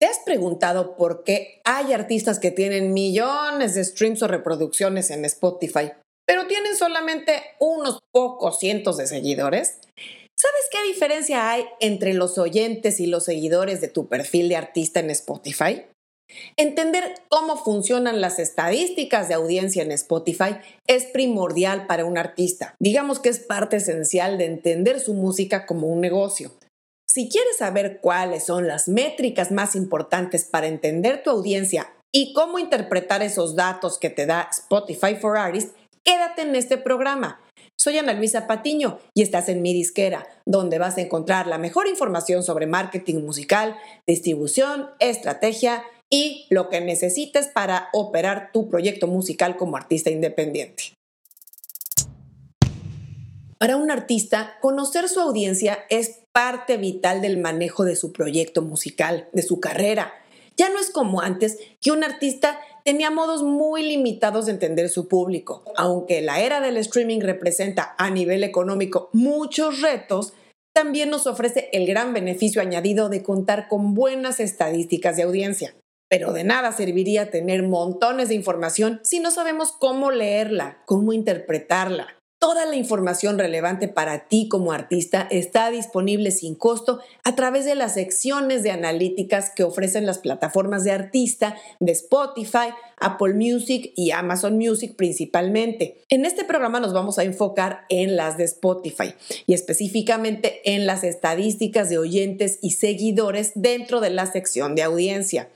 ¿Te has preguntado por qué hay artistas que tienen millones de streams o reproducciones en Spotify, pero tienen solamente unos pocos cientos de seguidores? ¿Sabes qué diferencia hay entre los oyentes y los seguidores de tu perfil de artista en Spotify? Entender cómo funcionan las estadísticas de audiencia en Spotify es primordial para un artista. Digamos que es parte esencial de entender su música como un negocio. Si quieres saber cuáles son las métricas más importantes para entender tu audiencia y cómo interpretar esos datos que te da Spotify for Artists, quédate en este programa. Soy Ana Luisa Patiño y estás en mi disquera, donde vas a encontrar la mejor información sobre marketing musical, distribución, estrategia y lo que necesites para operar tu proyecto musical como artista independiente. Para un artista, conocer su audiencia es parte vital del manejo de su proyecto musical, de su carrera. Ya no es como antes que un artista tenía modos muy limitados de entender su público. Aunque la era del streaming representa a nivel económico muchos retos, también nos ofrece el gran beneficio añadido de contar con buenas estadísticas de audiencia. Pero de nada serviría tener montones de información si no sabemos cómo leerla, cómo interpretarla. Toda la información relevante para ti como artista está disponible sin costo a través de las secciones de analíticas que ofrecen las plataformas de artista de Spotify, Apple Music y Amazon Music principalmente. En este programa nos vamos a enfocar en las de Spotify y específicamente en las estadísticas de oyentes y seguidores dentro de la sección de audiencia.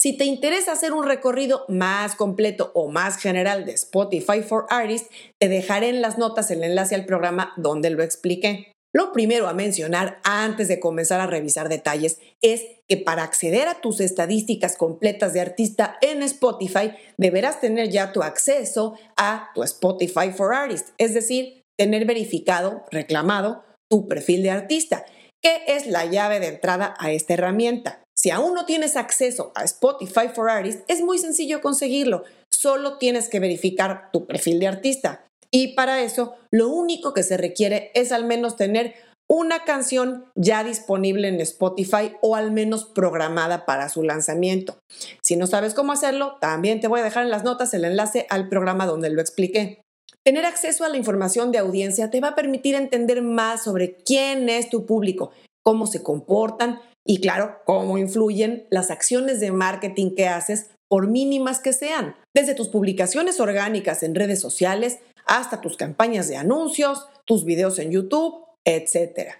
Si te interesa hacer un recorrido más completo o más general de Spotify for Artists, te dejaré en las notas el enlace al programa donde lo expliqué. Lo primero a mencionar antes de comenzar a revisar detalles es que para acceder a tus estadísticas completas de artista en Spotify deberás tener ya tu acceso a tu Spotify for Artists, es decir, tener verificado, reclamado tu perfil de artista, que es la llave de entrada a esta herramienta. Si aún no tienes acceso a Spotify for Artists, es muy sencillo conseguirlo. Solo tienes que verificar tu perfil de artista. Y para eso, lo único que se requiere es al menos tener una canción ya disponible en Spotify o al menos programada para su lanzamiento. Si no sabes cómo hacerlo, también te voy a dejar en las notas el enlace al programa donde lo expliqué. Tener acceso a la información de audiencia te va a permitir entender más sobre quién es tu público, cómo se comportan y claro, cómo influyen las acciones de marketing que haces por mínimas que sean, desde tus publicaciones orgánicas en redes sociales hasta tus campañas de anuncios, tus videos en YouTube, etc.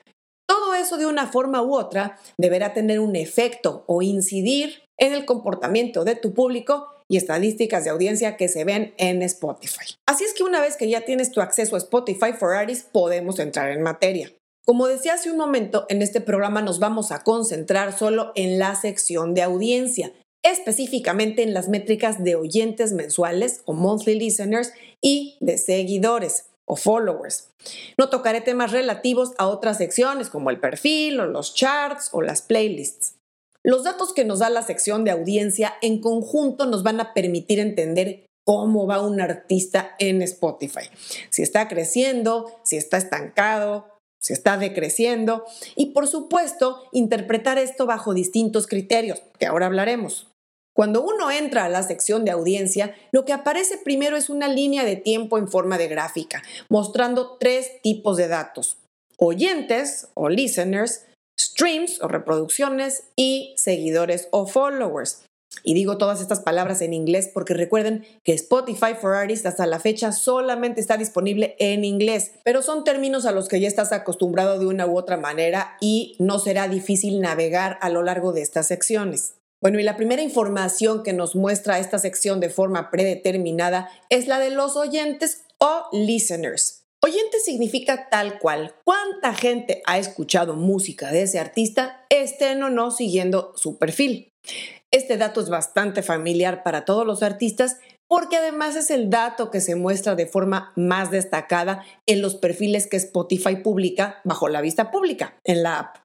Todo eso de una forma u otra deberá tener un efecto o incidir en el comportamiento de tu público y estadísticas de audiencia que se ven en Spotify. Así es que una vez que ya tienes tu acceso a Spotify for Artists, podemos entrar en materia. Como decía hace un momento, en este programa nos vamos a concentrar solo en la sección de audiencia, específicamente en las métricas de oyentes mensuales o monthly listeners y de seguidores o followers. No tocaré temas relativos a otras secciones como el perfil o los charts o las playlists. Los datos que nos da la sección de audiencia en conjunto nos van a permitir entender cómo va un artista en Spotify. Si está creciendo, si está estancado, si está decreciendo y por supuesto interpretar esto bajo distintos criterios, que ahora hablaremos. Cuando uno entra a la sección de audiencia, lo que aparece primero es una línea de tiempo en forma de gráfica, mostrando tres tipos de datos. Oyentes o listeners, streams o reproducciones y seguidores o followers. Y digo todas estas palabras en inglés porque recuerden que Spotify for Artists hasta la fecha solamente está disponible en inglés, pero son términos a los que ya estás acostumbrado de una u otra manera y no será difícil navegar a lo largo de estas secciones. Bueno, y la primera información que nos muestra esta sección de forma predeterminada es la de los oyentes o listeners. Oyente significa tal cual cuánta gente ha escuchado música de ese artista, estén o no siguiendo su perfil. Este dato es bastante familiar para todos los artistas porque además es el dato que se muestra de forma más destacada en los perfiles que Spotify publica bajo la vista pública en la app.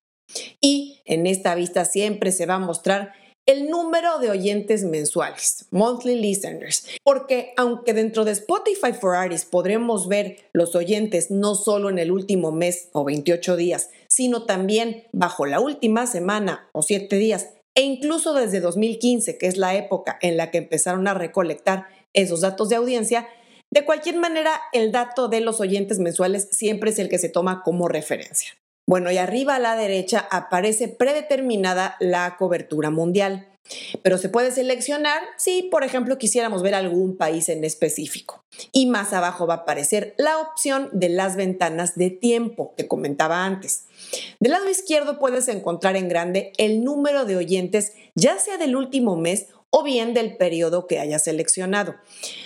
Y en esta vista siempre se va a mostrar el número de oyentes mensuales, monthly listeners, porque aunque dentro de Spotify for Artists podremos ver los oyentes no solo en el último mes o 28 días, sino también bajo la última semana o 7 días e incluso desde 2015, que es la época en la que empezaron a recolectar esos datos de audiencia, de cualquier manera, el dato de los oyentes mensuales siempre es el que se toma como referencia. Bueno, y arriba a la derecha aparece predeterminada la cobertura mundial. Pero se puede seleccionar si, por ejemplo, quisiéramos ver algún país en específico. Y más abajo va a aparecer la opción de las ventanas de tiempo que comentaba antes. Del lado izquierdo puedes encontrar en grande el número de oyentes, ya sea del último mes o bien del periodo que hayas seleccionado.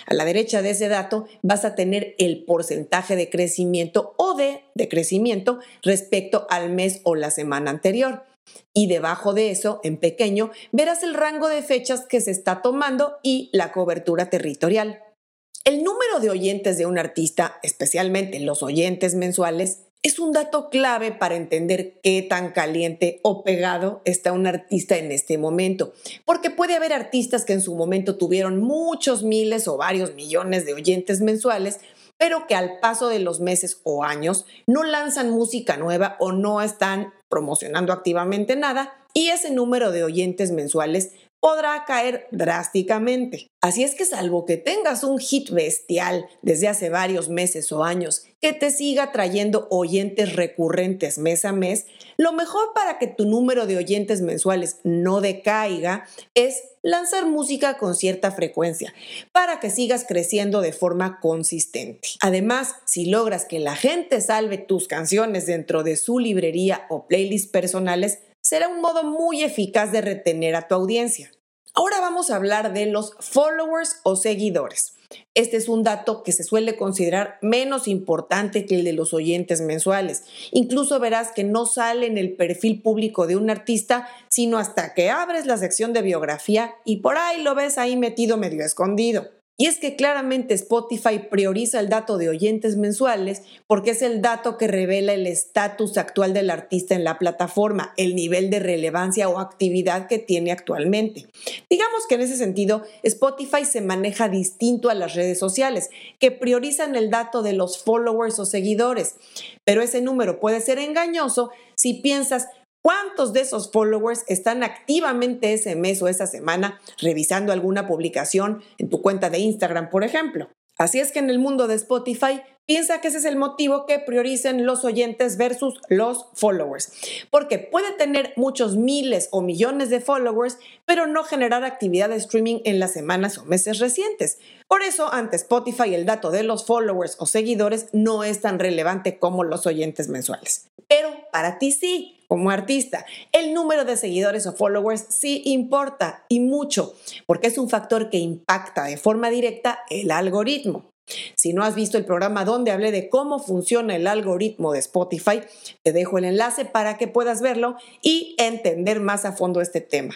A la derecha de ese dato vas a tener el porcentaje de crecimiento o de decrecimiento respecto al mes o la semana anterior. Y debajo de eso, en pequeño, verás el rango de fechas que se está tomando y la cobertura territorial. El número de oyentes de un artista, especialmente los oyentes mensuales, es un dato clave para entender qué tan caliente o pegado está un artista en este momento, porque puede haber artistas que en su momento tuvieron muchos miles o varios millones de oyentes mensuales, pero que al paso de los meses o años no lanzan música nueva o no están promocionando activamente nada y ese número de oyentes mensuales podrá caer drásticamente. Así es que salvo que tengas un hit bestial desde hace varios meses o años que te siga trayendo oyentes recurrentes mes a mes, lo mejor para que tu número de oyentes mensuales no decaiga es lanzar música con cierta frecuencia para que sigas creciendo de forma consistente. Además, si logras que la gente salve tus canciones dentro de su librería o playlist personales, será un modo muy eficaz de retener a tu audiencia. Ahora vamos a hablar de los followers o seguidores. Este es un dato que se suele considerar menos importante que el de los oyentes mensuales. Incluso verás que no sale en el perfil público de un artista, sino hasta que abres la sección de biografía y por ahí lo ves ahí metido medio escondido. Y es que claramente Spotify prioriza el dato de oyentes mensuales porque es el dato que revela el estatus actual del artista en la plataforma, el nivel de relevancia o actividad que tiene actualmente. Digamos que en ese sentido, Spotify se maneja distinto a las redes sociales, que priorizan el dato de los followers o seguidores. Pero ese número puede ser engañoso si piensas ¿Cuántos de esos followers están activamente ese mes o esa semana revisando alguna publicación en tu cuenta de Instagram, por ejemplo? Así es que en el mundo de Spotify, piensa que ese es el motivo que prioricen los oyentes versus los followers. Porque puede tener muchos miles o millones de followers, pero no generar actividad de streaming en las semanas o meses recientes. Por eso, ante Spotify, el dato de los followers o seguidores no es tan relevante como los oyentes mensuales. Pero para ti sí como artista. El número de seguidores o followers sí importa y mucho, porque es un factor que impacta de forma directa el algoritmo. Si no has visto el programa donde hablé de cómo funciona el algoritmo de Spotify, te dejo el enlace para que puedas verlo y entender más a fondo este tema.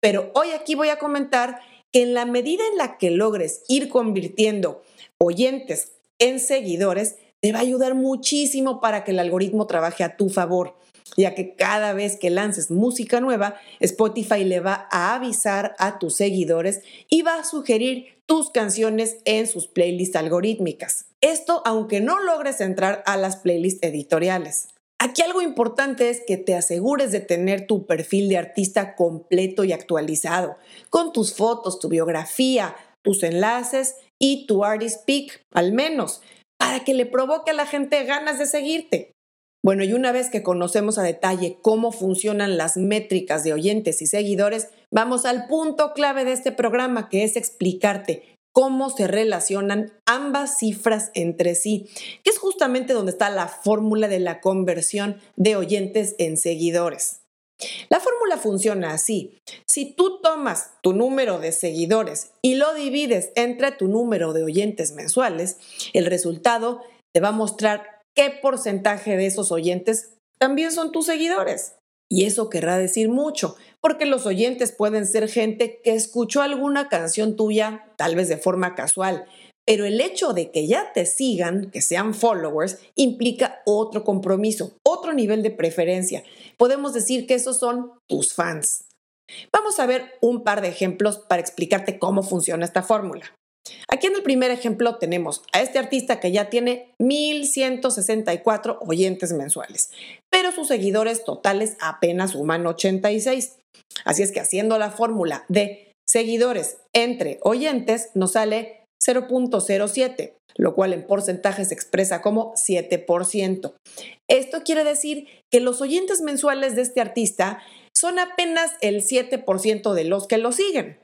Pero hoy aquí voy a comentar que en la medida en la que logres ir convirtiendo oyentes en seguidores, te va a ayudar muchísimo para que el algoritmo trabaje a tu favor ya que cada vez que lances música nueva, Spotify le va a avisar a tus seguidores y va a sugerir tus canciones en sus playlists algorítmicas. Esto aunque no logres entrar a las playlists editoriales. Aquí algo importante es que te asegures de tener tu perfil de artista completo y actualizado, con tus fotos, tu biografía, tus enlaces y tu artist pick, al menos, para que le provoque a la gente ganas de seguirte. Bueno, y una vez que conocemos a detalle cómo funcionan las métricas de oyentes y seguidores, vamos al punto clave de este programa, que es explicarte cómo se relacionan ambas cifras entre sí, que es justamente donde está la fórmula de la conversión de oyentes en seguidores. La fórmula funciona así. Si tú tomas tu número de seguidores y lo divides entre tu número de oyentes mensuales, el resultado te va a mostrar qué porcentaje de esos oyentes también son tus seguidores. Y eso querrá decir mucho, porque los oyentes pueden ser gente que escuchó alguna canción tuya, tal vez de forma casual, pero el hecho de que ya te sigan, que sean followers, implica otro compromiso, otro nivel de preferencia. Podemos decir que esos son tus fans. Vamos a ver un par de ejemplos para explicarte cómo funciona esta fórmula. Aquí en el primer ejemplo tenemos a este artista que ya tiene 1164 oyentes mensuales, pero sus seguidores totales apenas suman 86. Así es que haciendo la fórmula de seguidores entre oyentes nos sale 0.07, lo cual en porcentaje se expresa como 7%. Esto quiere decir que los oyentes mensuales de este artista son apenas el 7% de los que lo siguen.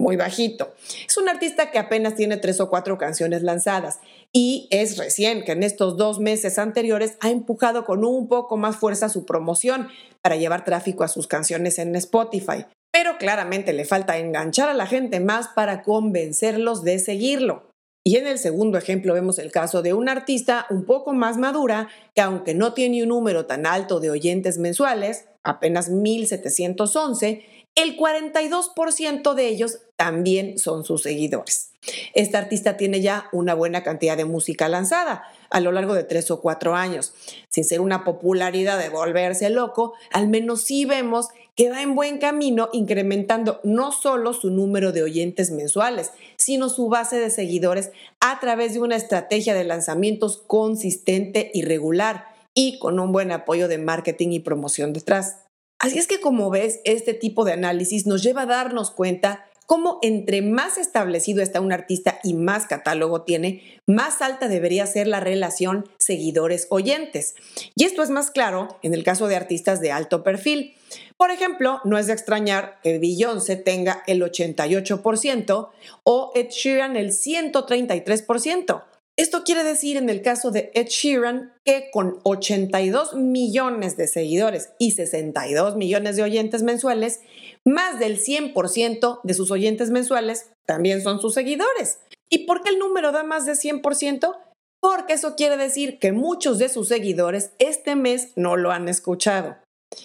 Muy bajito. Es un artista que apenas tiene tres o cuatro canciones lanzadas y es recién que en estos dos meses anteriores ha empujado con un poco más fuerza su promoción para llevar tráfico a sus canciones en Spotify. Pero claramente le falta enganchar a la gente más para convencerlos de seguirlo. Y en el segundo ejemplo vemos el caso de una artista un poco más madura que aunque no tiene un número tan alto de oyentes mensuales, apenas 1711, el 42% de ellos también son sus seguidores. Esta artista tiene ya una buena cantidad de música lanzada a lo largo de tres o cuatro años. Sin ser una popularidad de volverse loco, al menos sí vemos que va en buen camino incrementando no solo su número de oyentes mensuales, sino su base de seguidores a través de una estrategia de lanzamientos consistente y regular y con un buen apoyo de marketing y promoción detrás. Así es que como ves, este tipo de análisis nos lleva a darnos cuenta cómo entre más establecido está un artista y más catálogo tiene, más alta debería ser la relación seguidores-oyentes. Y esto es más claro en el caso de artistas de alto perfil. Por ejemplo, no es de extrañar que Beyoncé tenga el 88% o Ed Sheeran el 133%. Esto quiere decir en el caso de Ed Sheeran que con 82 millones de seguidores y 62 millones de oyentes mensuales, más del 100% de sus oyentes mensuales también son sus seguidores. ¿Y por qué el número da más de 100%? Porque eso quiere decir que muchos de sus seguidores este mes no lo han escuchado.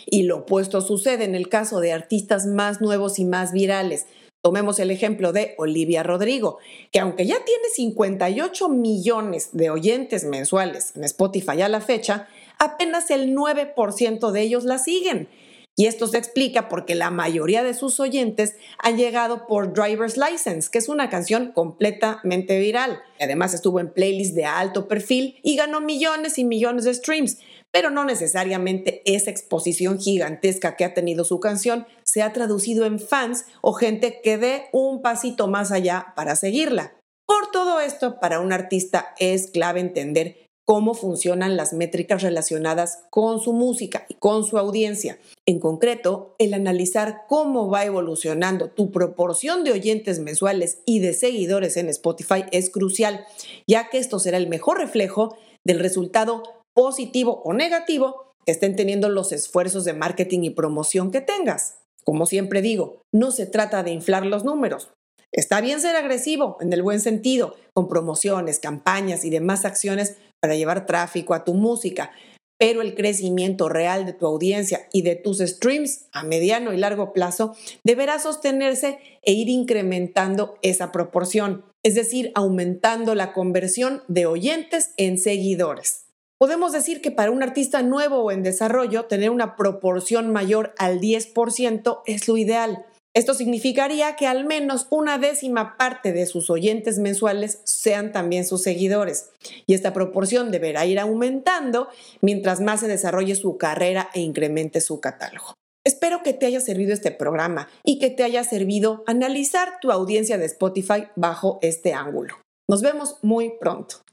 Y lo opuesto sucede en el caso de artistas más nuevos y más virales, Tomemos el ejemplo de Olivia Rodrigo, que aunque ya tiene 58 millones de oyentes mensuales en Spotify a la fecha, apenas el 9% de ellos la siguen. Y esto se explica porque la mayoría de sus oyentes han llegado por Driver's License, que es una canción completamente viral. Además estuvo en playlists de alto perfil y ganó millones y millones de streams pero no necesariamente esa exposición gigantesca que ha tenido su canción se ha traducido en fans o gente que dé un pasito más allá para seguirla. Por todo esto, para un artista es clave entender cómo funcionan las métricas relacionadas con su música y con su audiencia. En concreto, el analizar cómo va evolucionando tu proporción de oyentes mensuales y de seguidores en Spotify es crucial, ya que esto será el mejor reflejo del resultado positivo o negativo estén teniendo los esfuerzos de marketing y promoción que tengas. Como siempre digo, no se trata de inflar los números. Está bien ser agresivo en el buen sentido, con promociones, campañas y demás acciones para llevar tráfico a tu música, pero el crecimiento real de tu audiencia y de tus streams a mediano y largo plazo deberá sostenerse e ir incrementando esa proporción, es decir, aumentando la conversión de oyentes en seguidores. Podemos decir que para un artista nuevo o en desarrollo, tener una proporción mayor al 10% es lo ideal. Esto significaría que al menos una décima parte de sus oyentes mensuales sean también sus seguidores. Y esta proporción deberá ir aumentando mientras más se desarrolle su carrera e incremente su catálogo. Espero que te haya servido este programa y que te haya servido analizar tu audiencia de Spotify bajo este ángulo. Nos vemos muy pronto.